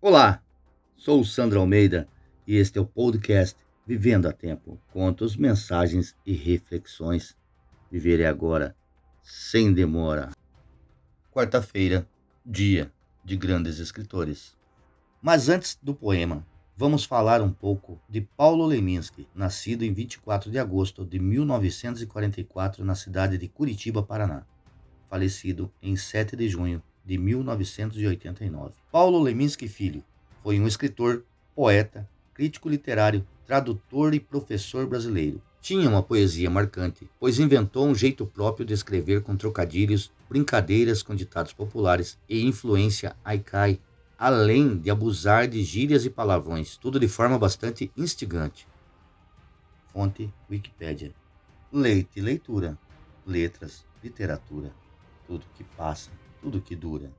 Olá, sou o Sandro Almeida e este é o podcast Vivendo a Tempo. Contos, mensagens e reflexões. Viver é agora, sem demora. Quarta-feira, dia de grandes escritores. Mas antes do poema, vamos falar um pouco de Paulo Leminski, nascido em 24 de agosto de 1944 na cidade de Curitiba, Paraná, falecido em 7 de junho de 1989. Paulo Leminski Filho foi um escritor, poeta, crítico literário, tradutor e professor brasileiro. Tinha uma poesia marcante, pois inventou um jeito próprio de escrever com trocadilhos, brincadeiras com ditados populares e influência haikai, além de abusar de gírias e palavrões, tudo de forma bastante instigante. Fonte Wikipédia. Leite, leitura, letras, literatura, tudo que passa tudo que dura,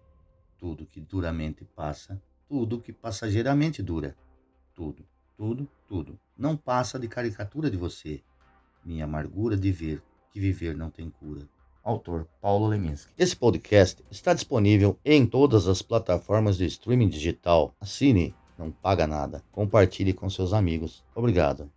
tudo que duramente passa, tudo que passageiramente dura, tudo, tudo, tudo. Não passa de caricatura de você, minha amargura de ver que viver não tem cura. Autor Paulo Leminski. Esse podcast está disponível em todas as plataformas de streaming digital. Assine, não paga nada. Compartilhe com seus amigos. Obrigado.